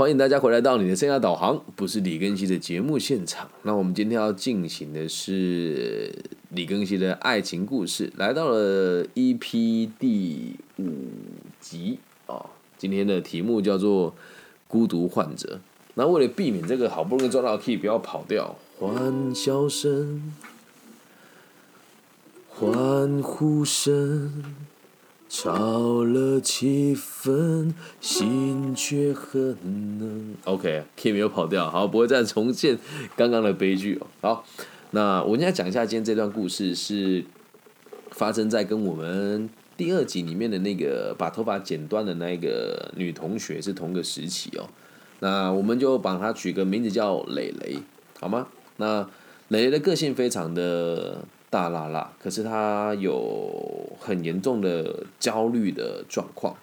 欢迎大家回来到你的生涯导航，不是李根熙的节目现场。那我们今天要进行的是李根熙的爱情故事，来到了 EP 第五集啊。今天的题目叫做孤独患者。那为了避免这个好不容易抓到 key 不要跑掉，欢笑声、欢呼声。炒了气氛，心却很冷。OK，K 没有跑掉，好，不会再重现刚刚的悲剧哦。好，那我现在讲一下今天这段故事是发生在跟我们第二集里面的那个把头发剪断的那个女同学是同个时期哦。那我们就把她取个名字叫蕾蕾，好吗？那蕾蕾的个性非常的。大辣辣，可是他有很严重的焦虑的状况。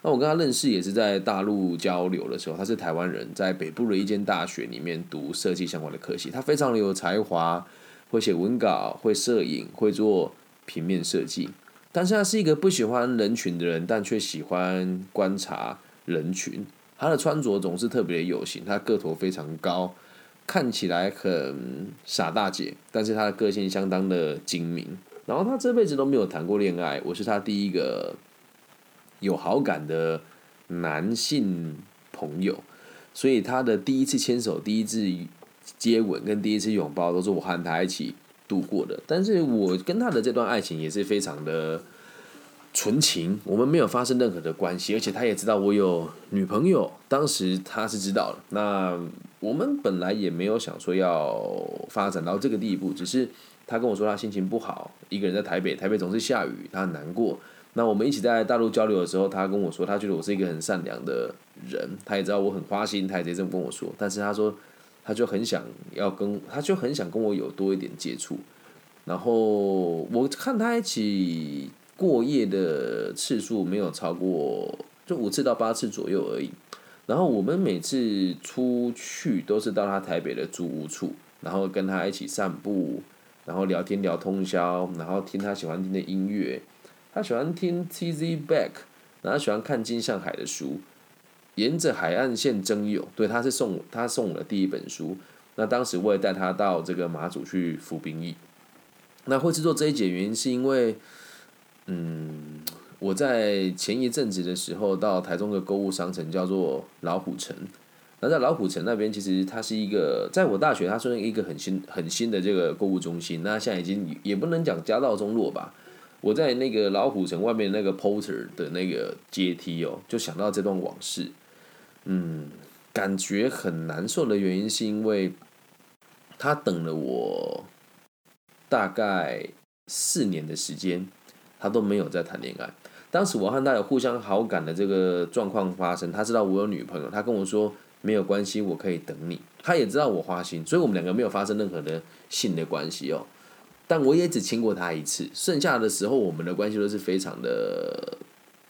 那我跟他认识也是在大陆交流的时候，他是台湾人，在北部的一间大学里面读设计相关的科系。他非常的有才华，会写文稿，会摄影，会做平面设计。但是他是一个不喜欢人群的人，但却喜欢观察人群。他的穿着总是特别有型，他个头非常高。看起来很傻大姐，但是她的个性相当的精明。然后她这辈子都没有谈过恋爱，我是她第一个有好感的男性朋友，所以她的第一次牵手、第一次接吻跟第一次拥抱都是我和她一起度过的。但是我跟她的这段爱情也是非常的。纯情，我们没有发生任何的关系，而且他也知道我有女朋友，当时他是知道的。那我们本来也没有想说要发展到这个地步，只是他跟我说他心情不好，一个人在台北，台北总是下雨，他很难过。那我们一起在大陆交流的时候，他跟我说他觉得我是一个很善良的人，他也知道我很花心，他也直接这么跟我说。但是他说他就很想要跟，他就很想跟我有多一点接触。然后我看他一起。过夜的次数没有超过，就五次到八次左右而已。然后我们每次出去都是到他台北的租屋处，然后跟他一起散步，然后聊天聊通宵，然后听他喜欢听的音乐。他喜欢听 T Z Back，然后喜欢看金向海的书，沿着海岸线征友。对，他是送他送我的第一本书。那当时我也带他到这个马祖去服兵役。那会制作这一节原因是因为。嗯，我在前一阵子的时候到台中的购物商城叫做老虎城，那在老虎城那边其实它是一个，在我大学它是一个很新很新的这个购物中心，那现在已经也不能讲家道中落吧。我在那个老虎城外面那个 porter 的那个阶梯哦，就想到这段往事，嗯，感觉很难受的原因是因为他等了我大概四年的时间。他都没有在谈恋爱。当时我和他有互相好感的这个状况发生，他知道我有女朋友，他跟我说没有关系，我可以等你。他也知道我花心，所以我们两个没有发生任何的性的关系哦。但我也只亲过他一次，剩下的时候我们的关系都是非常的，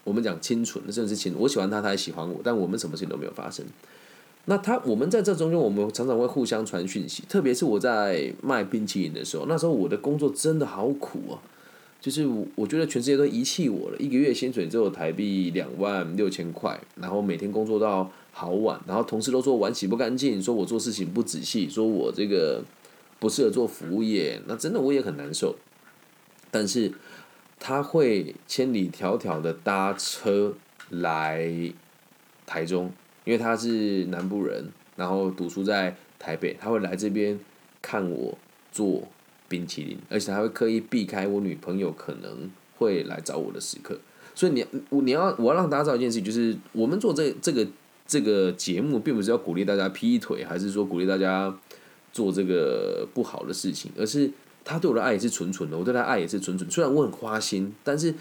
我们讲清纯，甚至是亲。我喜欢他，他也喜欢我，但我们什么事情都没有发生。那他，我们在这中间，我们常常会互相传讯息，特别是我在卖冰淇淋的时候，那时候我的工作真的好苦啊。就是我，我觉得全世界都遗弃我了。一个月薪水只有台币两万六千块，然后每天工作到好晚，然后同事都说碗洗不干净，说我做事情不仔细，说我这个不适合做服务业。那真的我也很难受。但是他会千里迢迢的搭车来台中，因为他是南部人，然后读书在台北，他会来这边看我做。冰淇淋，而且还会刻意避开我女朋友可能会来找我的时刻，所以你我你要我要让大家知道一件事情，就是我们做这这个这个节目，并不是要鼓励大家劈腿，还是说鼓励大家做这个不好的事情，而是他对我的爱也是纯纯的，我对他爱也是纯纯。虽然我很花心，但是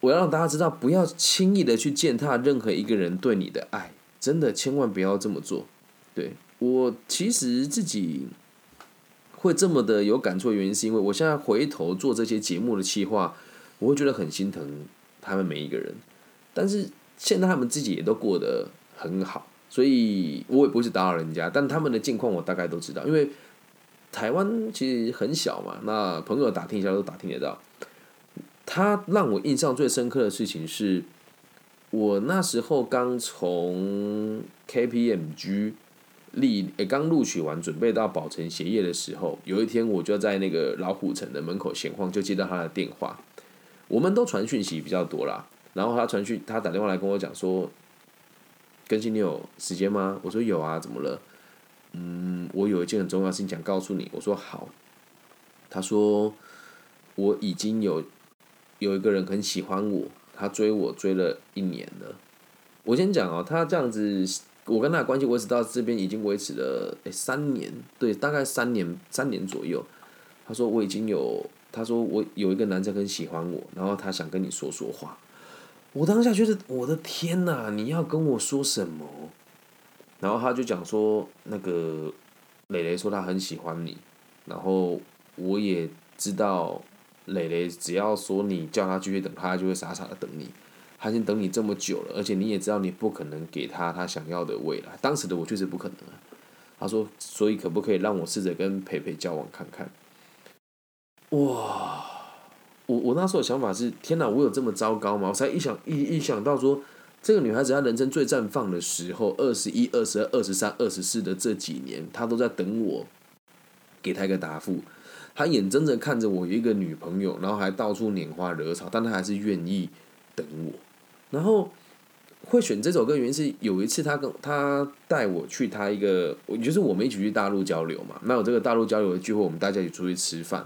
我要让大家知道，不要轻易的去践踏任何一个人对你的爱，真的千万不要这么做。对我其实自己。会这么的有感触的原因，是因为我现在回头做这些节目的企划，我会觉得很心疼他们每一个人。但是现在他们自己也都过得很好，所以我也不是打扰人家。但他们的境况我大概都知道，因为台湾其实很小嘛，那朋友打听一下都打听得到。他让我印象最深刻的事情是，我那时候刚从 KPMG 立，诶，刚录取完，准备到保存协业的时候，有一天我就在那个老虎城的门口闲晃，就接到他的电话。我们都传讯息比较多啦，然后他传讯，他打电话来跟我讲说：“更新你有时间吗？”我说：“有啊，怎么了？”嗯，我有一件很重要的事情想告诉你。我说：“好。”他说：“我已经有有一个人很喜欢我。”他追我追了一年了，我先讲哦，他这样子，我跟他的关系维持到这边已经维持了诶三年，对，大概三年三年左右。他说我已经有，他说我有一个男生很喜欢我，然后他想跟你说说话。我当下觉得我的天哪，你要跟我说什么？然后他就讲说，那个磊磊说他很喜欢你，然后我也知道。磊磊只要说你叫他继续等，他就会傻傻的等你。他已经等你这么久了，而且你也知道你不可能给他他想要的未来。当时的我确实不可能啊。他说，所以可不可以让我试着跟培培交往看看？哇！我我那时候的想法是：天哪，我有这么糟糕吗？我才一想一一想到说，这个女孩子她人生最绽放的时候，二十一、二十二、二十三、二十四的这几年，她都在等我给她一个答复。他眼睁睁看着我有一个女朋友，然后还到处拈花惹草，但他还是愿意等我。然后会选这首歌原因是有一次他跟他带我去他一个，就是我们一起去大陆交流嘛。那有这个大陆交流的聚会，我们大家一起出去吃饭，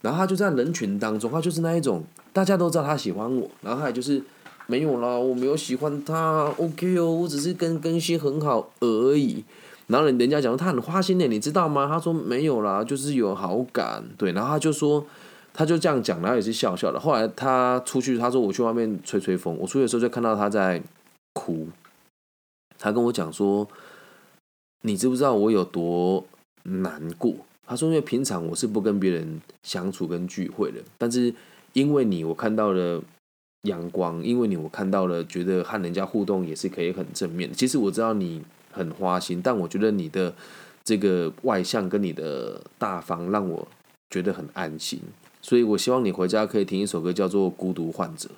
然后他就在人群当中，他就是那一种大家都知道他喜欢我，然后他也就是没有啦，我没有喜欢他，OK 哦，我只是跟更新很好而已。然后人人家讲他很花心的，你知道吗？他说没有啦，就是有好感，对。然后他就说，他就这样讲，然后也是笑笑的。后来他出去，他说我去外面吹吹风。我出去的时候就看到他在哭。他跟我讲说，你知不知道我有多难过？他说因为平常我是不跟别人相处跟聚会的，但是因为你，我看到了阳光；因为你，我看到了觉得和人家互动也是可以很正面。其实我知道你。很花心，但我觉得你的这个外向跟你的大方让我觉得很安心，所以我希望你回家可以听一首歌，叫做《孤独患者》。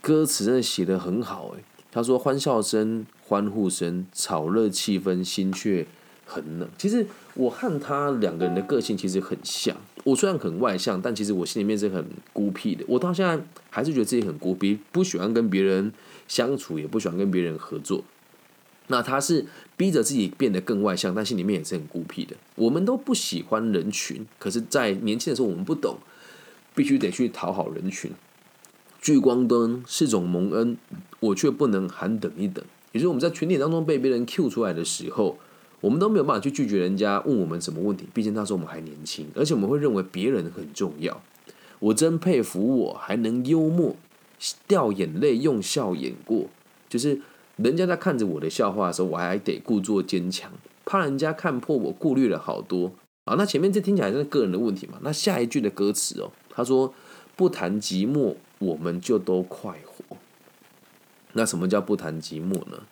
歌词真的写的很好，诶，他说欢笑声、欢呼声、炒热气氛，心却很冷。其实我和他两个人的个性其实很像，我虽然很外向，但其实我心里面是很孤僻的。我到现在还是觉得自己很孤僻，不喜欢跟别人相处，也不喜欢跟别人合作。那他是逼着自己变得更外向，但心里面也是很孤僻的。我们都不喜欢人群，可是，在年轻的时候，我们不懂，必须得去讨好人群。聚光灯是种蒙恩，我却不能喊等一等。也就是我们在群体当中被别人 Q 出来的时候，我们都没有办法去拒绝人家问我们什么问题。毕竟那时候我们还年轻，而且我们会认为别人很重要。我真佩服我还能幽默，掉眼泪用笑掩过，就是。人家在看着我的笑话的时候，我还得故作坚强，怕人家看破我，顾虑了好多啊。那前面这听起来是个人的问题嘛？那下一句的歌词哦，他说不谈寂寞，我们就都快活。那什么叫不谈寂寞呢？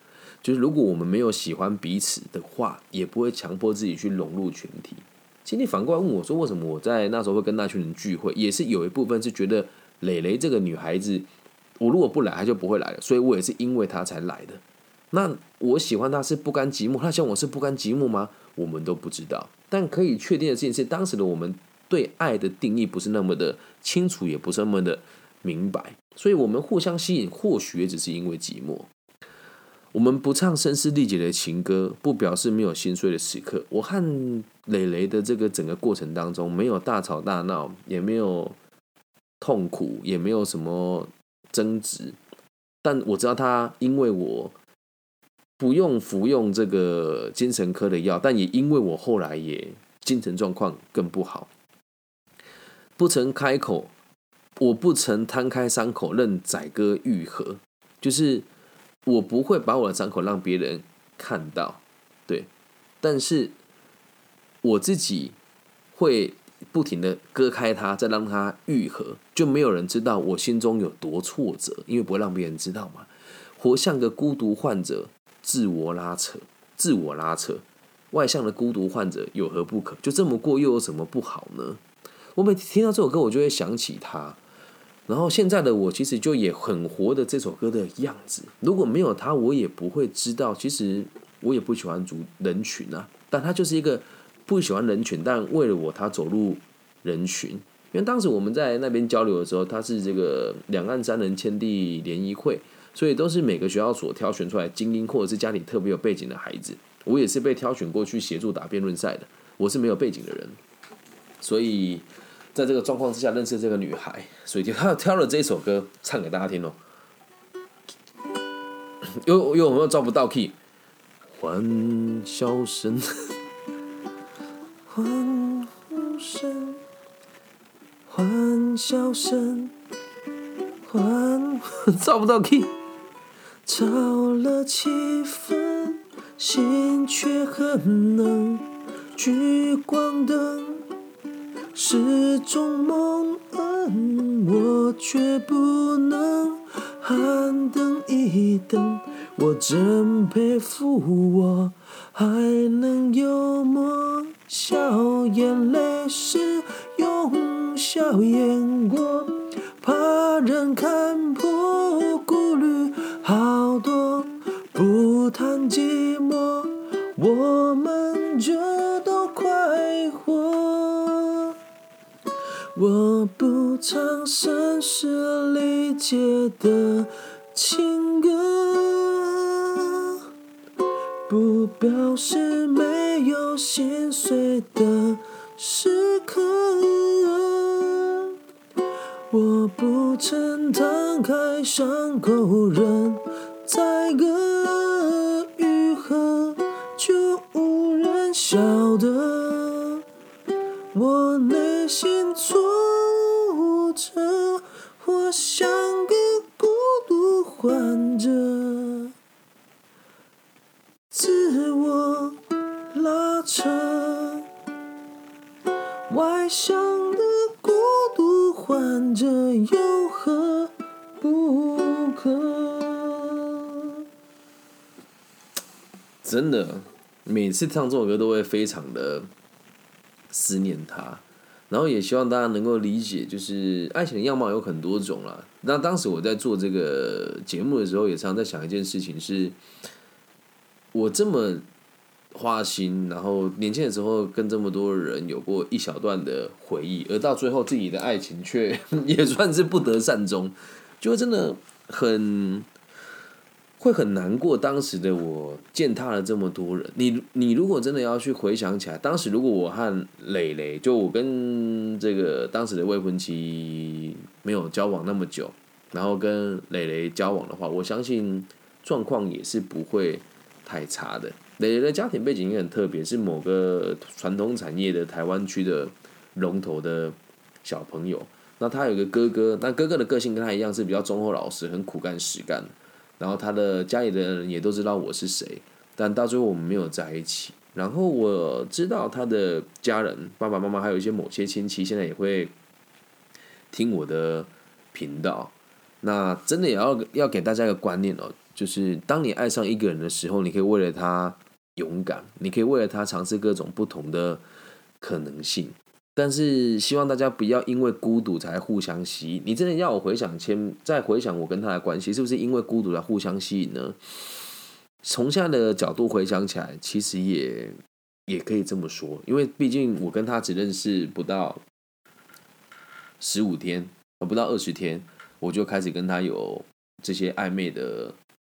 就是如果我们没有喜欢彼此的话，也不会强迫自己去融入群体。今天反过来问我说，为什么我在那时候会跟那群人聚会？也是有一部分是觉得蕾蕾这个女孩子。我如果不来，他就不会来了，所以我也是因为他才来的。那我喜欢他是不甘寂寞，他像我是不甘寂寞吗？我们都不知道。但可以确定的事情是，当时的我们对爱的定义不是那么的清楚，也不是那么的明白，所以我们互相吸引，或许也只是因为寂寞。我们不唱声嘶力竭的情歌，不表示没有心碎的时刻。我和磊磊的这个整个过程当中，没有大吵大闹，也没有痛苦，也没有什么。争执，但我知道他因为我不用服用这个精神科的药，但也因为我后来也精神状况更不好，不曾开口，我不曾摊开伤口任宰割愈合，就是我不会把我的伤口让别人看到，对，但是我自己会。不停的割开它，再让它愈合，就没有人知道我心中有多挫折，因为不会让别人知道嘛。活像个孤独患者，自我拉扯，自我拉扯。外向的孤独患者有何不可？就这么过又有什么不好呢？我每听到这首歌，我就会想起他。然后现在的我其实就也很活的这首歌的样子。如果没有他，我也不会知道。其实我也不喜欢族人群啊，但他就是一个不喜欢人群，但为了我他走入人群。因为当时我们在那边交流的时候，他是这个两岸三人签地联谊会，所以都是每个学校所挑选出来精英或者是家里特别有背景的孩子。我也是被挑选过去协助打辩论赛的，我是没有背景的人，所以。在这个状况之下认识这个女孩，所以就他挑了这首歌唱给大家听哦。又又有没有照不到 key？欢笑声，欢呼声，欢笑声，欢找不到 key，吵了气氛，心却很冷，聚光灯。是种蒙恩，我却不能喊等一等。我真佩服，我还能幽默笑，眼泪是用笑掩过，怕人看破，顾虑好多，不谈寂寞，我们就都快活。我不唱声嘶力竭的情歌，表示没有心碎的时刻。我不曾摊开伤口，任宰割愈合，就无人晓得我内心错。我像个孤独患者，自我拉扯，外向的孤独患者有何不可？真的，每次唱这首歌都会非常的思念他。然后也希望大家能够理解，就是爱情的样貌有很多种了。那当时我在做这个节目的时候，也常常在想一件事情：是，我这么花心，然后年轻的时候跟这么多人有过一小段的回忆，而到最后自己的爱情却 也算是不得善终，就真的很。会很难过，当时的我践踏了这么多人。你你如果真的要去回想起来，当时如果我和磊磊，就我跟这个当时的未婚妻没有交往那么久，然后跟磊磊交往的话，我相信状况也是不会太差的。磊磊的家庭背景也很特别，是某个传统产业的台湾区的龙头的小朋友。那他有个哥哥，那哥哥的个性跟他一样，是比较忠厚老实，很苦干实干。然后他的家里的人也都知道我是谁，但到最后我们没有在一起。然后我知道他的家人，爸爸妈妈还有一些某些亲戚，现在也会听我的频道。那真的也要要给大家一个观念哦，就是当你爱上一个人的时候，你可以为了他勇敢，你可以为了他尝试各种不同的可能性。但是希望大家不要因为孤独才互相吸引。你真的要我回想前，再回想我跟他的关系，是不是因为孤独才互相吸引呢？从现在的角度回想起来，其实也也可以这么说。因为毕竟我跟他只认识不到十五天，不到二十天，我就开始跟他有这些暧昧的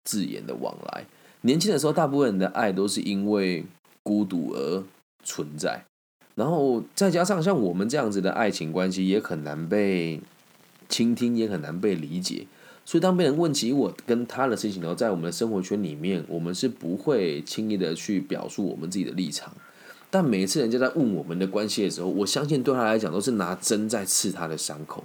字眼的往来。年轻的时候，大部分人的爱都是因为孤独而存在。然后再加上像我们这样子的爱情关系，也很难被倾听，也很难被理解。所以当别人问起我跟他的事情，然后在我们的生活圈里面，我们是不会轻易的去表述我们自己的立场。但每一次人家在问我们的关系的时候，我相信对他来讲都是拿针在刺他的伤口。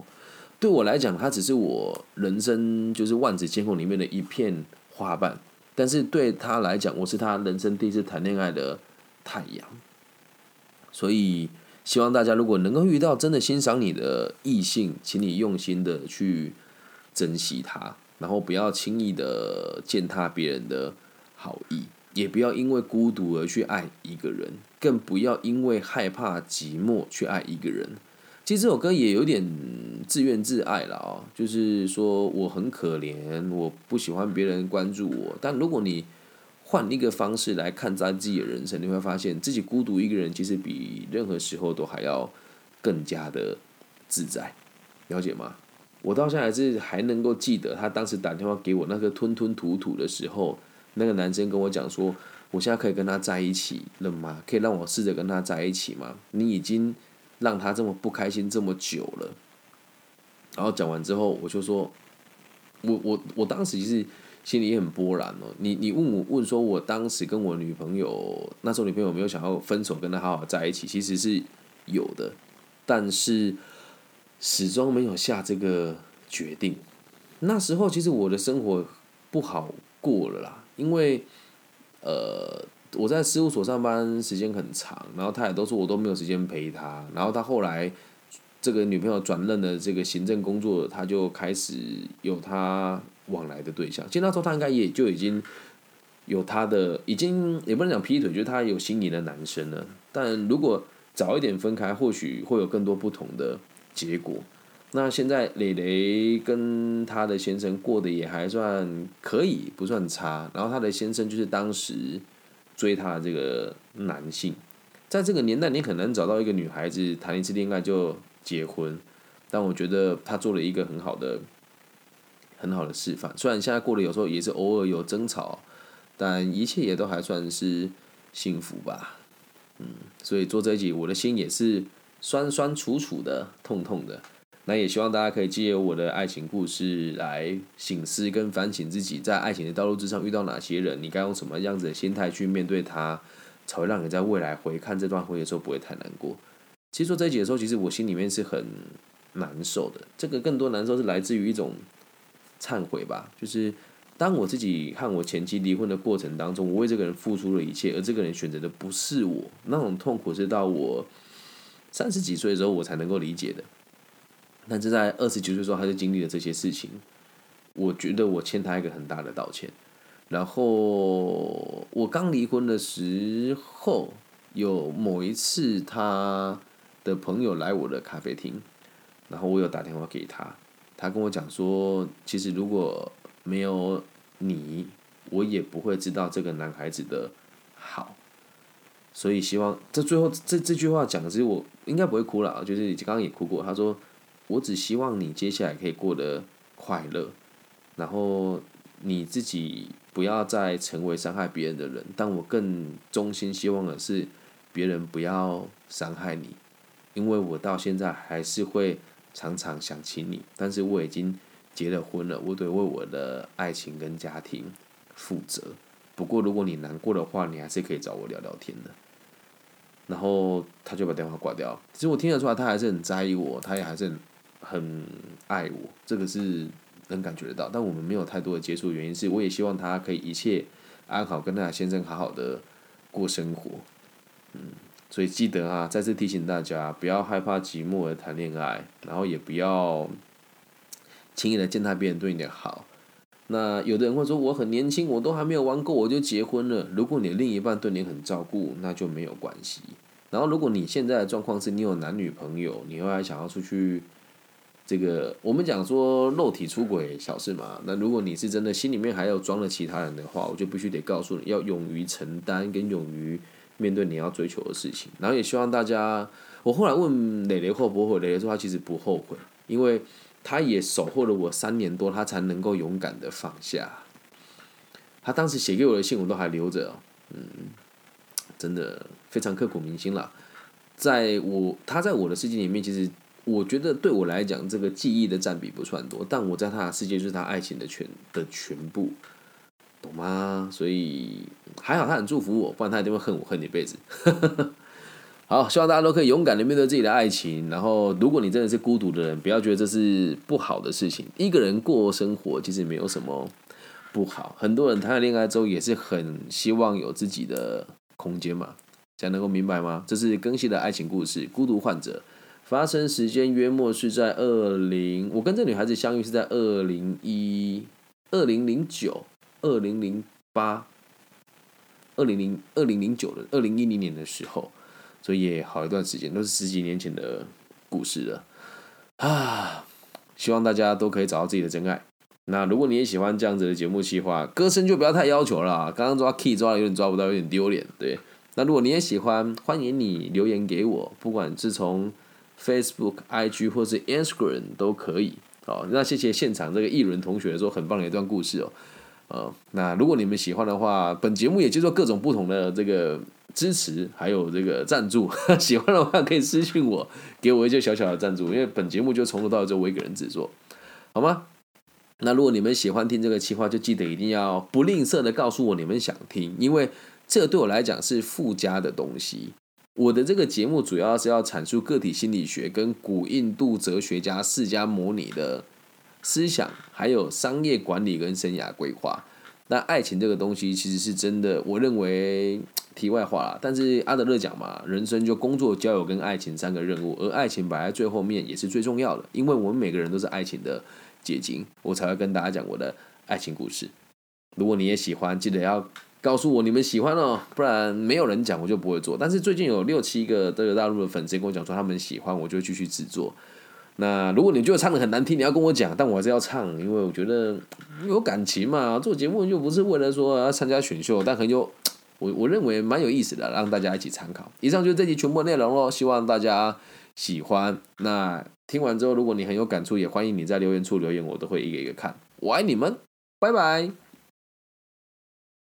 对我来讲，他只是我人生就是万紫千红里面的一片花瓣，但是对他来讲，我是他人生第一次谈恋爱的太阳。所以，希望大家如果能够遇到真的欣赏你的异性，请你用心的去珍惜他，然后不要轻易的践踏别人的好意，也不要因为孤独而去爱一个人，更不要因为害怕寂寞去爱一个人。其实这首歌也有点自怨自艾了哦，就是说我很可怜，我不喜欢别人关注我。但如果你换一个方式来看待自己的人生，你会发现自己孤独一个人，其实比任何时候都还要更加的自在，了解吗？我到现在还是还能够记得他当时打电话给我那个吞吞吐吐的时候，那个男生跟我讲说：“我现在可以跟他在一起了吗？可以让我试着跟他在一起吗？你已经让他这么不开心这么久了。”然后讲完之后，我就说：“我我我当时其实心里也很波澜哦。你你问我问说我当时跟我女朋友那时候女朋友没有想要分手，跟她好好在一起，其实是有的，但是。”始终没有下这个决定。那时候其实我的生活不好过了啦，因为呃我在事务所上班时间很长，然后他也都说我都没有时间陪他。然后他后来这个女朋友转任了这个行政工作，他就开始有他往来的对象。其实那时候他应该也就已经有他的，已经也不能讲劈腿，就是他有心仪的男生了。但如果早一点分开，或许会有更多不同的。结果，那现在蕾蕾跟他的先生过得也还算可以，不算差。然后他的先生就是当时追她的这个男性，在这个年代，你很难找到一个女孩子谈一次恋爱就结婚。但我觉得他做了一个很好的、很好的示范。虽然现在过得有时候也是偶尔有争吵，但一切也都还算是幸福吧。嗯，所以做这一集，我的心也是。酸酸楚楚的，痛痛的，那也希望大家可以借由我的爱情故事来醒思跟反省自己，在爱情的道路之上遇到哪些人，你该用什么样子的心态去面对他，才会让你在未来回看这段婚姻的时候不会太难过。其实做这一集的时候，其实我心里面是很难受的，这个更多难受是来自于一种忏悔吧，就是当我自己和我前妻离婚的过程当中，我为这个人付出了一切，而这个人选择的不是我，那种痛苦是到我。三十几岁的时候，我才能够理解的。但是在二十九岁的时候，他就经历了这些事情。我觉得我欠他一个很大的道歉。然后我刚离婚的时候，有某一次他的朋友来我的咖啡厅，然后我有打电话给他，他跟我讲说，其实如果没有你，我也不会知道这个男孩子的好。所以希望这最后这这句话讲的是我应该不会哭了，就是刚刚也哭过。他说：“我只希望你接下来可以过得快乐，然后你自己不要再成为伤害别人的人。但我更衷心希望的是，别人不要伤害你，因为我到现在还是会常常想起你。但是我已经结了婚了，我得为我的爱情跟家庭负责。不过如果你难过的话，你还是可以找我聊聊天的。”然后他就把电话挂掉。其实我听得出来，他还是很在意我，他也还是很很爱我，这个是能感觉得到。但我们没有太多的接触，原因是我也希望他可以一切安好，跟他先生好好的过生活。嗯，所以记得啊，再次提醒大家，不要害怕寂寞而谈恋爱，然后也不要轻易的践踏别人对你的好。那有的人会说我很年轻，我都还没有玩够我就结婚了。如果你的另一半对你很照顾，那就没有关系。然后如果你现在的状况是你有男女朋友，你会还想要出去，这个我们讲说肉体出轨小事嘛。那如果你是真的心里面还有装了其他人的话，我就必须得告诉你要勇于承担跟勇于面对你要追求的事情。然后也希望大家，我后来问磊磊后不后悔，磊磊说他其实不后悔，因为。他也守候了我三年多，他才能够勇敢的放下。他当时写给我的信，我都还留着，嗯，真的非常刻骨铭心了。在我他在我的世界里面，其实我觉得对我来讲，这个记忆的占比不算多，但我在他的世界就是他爱情的全的全部，懂吗？所以还好他很祝福我，不然他一定会恨我恨你一辈子。好，希望大家都可以勇敢的面对自己的爱情。然后，如果你真的是孤独的人，不要觉得这是不好的事情。一个人过生活其实没有什么不好。很多人谈了恋爱之后，也是很希望有自己的空间嘛。这样能够明白吗？这是更新的爱情故事，《孤独患者》发生时间约莫是在二零，我跟这女孩子相遇是在二零一二零零九、二零零八、二零零二零零九的二零一零年的时候。所以也好一段时间，都是十几年前的故事了啊！希望大家都可以找到自己的真爱。那如果你也喜欢这样子的节目计划，歌声就不要太要求了。刚刚抓 key 抓的有点抓不到，有点丢脸。对，那如果你也喜欢，欢迎你留言给我，不管是从 Facebook、IG 或是 Instagram 都可以。好，那谢谢现场这个艺伦同学说很棒的一段故事哦。呃，那如果你们喜欢的话，本节目也接受各种不同的这个支持，还有这个赞助。喜欢的话可以私信我，给我一些小小的赞助，因为本节目就从头到尾就我一个人制作，好吗？那如果你们喜欢听这个企划，就记得一定要不吝啬的告诉我你们想听，因为这对我来讲是附加的东西。我的这个节目主要是要阐述个体心理学跟古印度哲学家释迦摩尼的思想，还有商业管理跟生涯规划。那爱情这个东西其实是真的，我认为题外话啦。但是阿德勒讲嘛，人生就工作、交友跟爱情三个任务，而爱情摆在最后面也是最重要的，因为我们每个人都是爱情的。结晶，我才会跟大家讲我的爱情故事。如果你也喜欢，记得要告诉我你们喜欢哦，不然没有人讲我就不会做。但是最近有六七个这个大陆的粉丝跟我讲说他们喜欢，我就继续制作。那如果你觉得唱的很难听，你要跟我讲，但我还是要唱，因为我觉得有感情嘛。做节目又不是为了说要参加选秀，但很有我我认为蛮有意思的，让大家一起参考。以上就是这集全部内容喽，希望大家喜欢。那。听完之后，如果你很有感触，也欢迎你在留言处留言，我都会一个一个看。我爱你们，拜拜。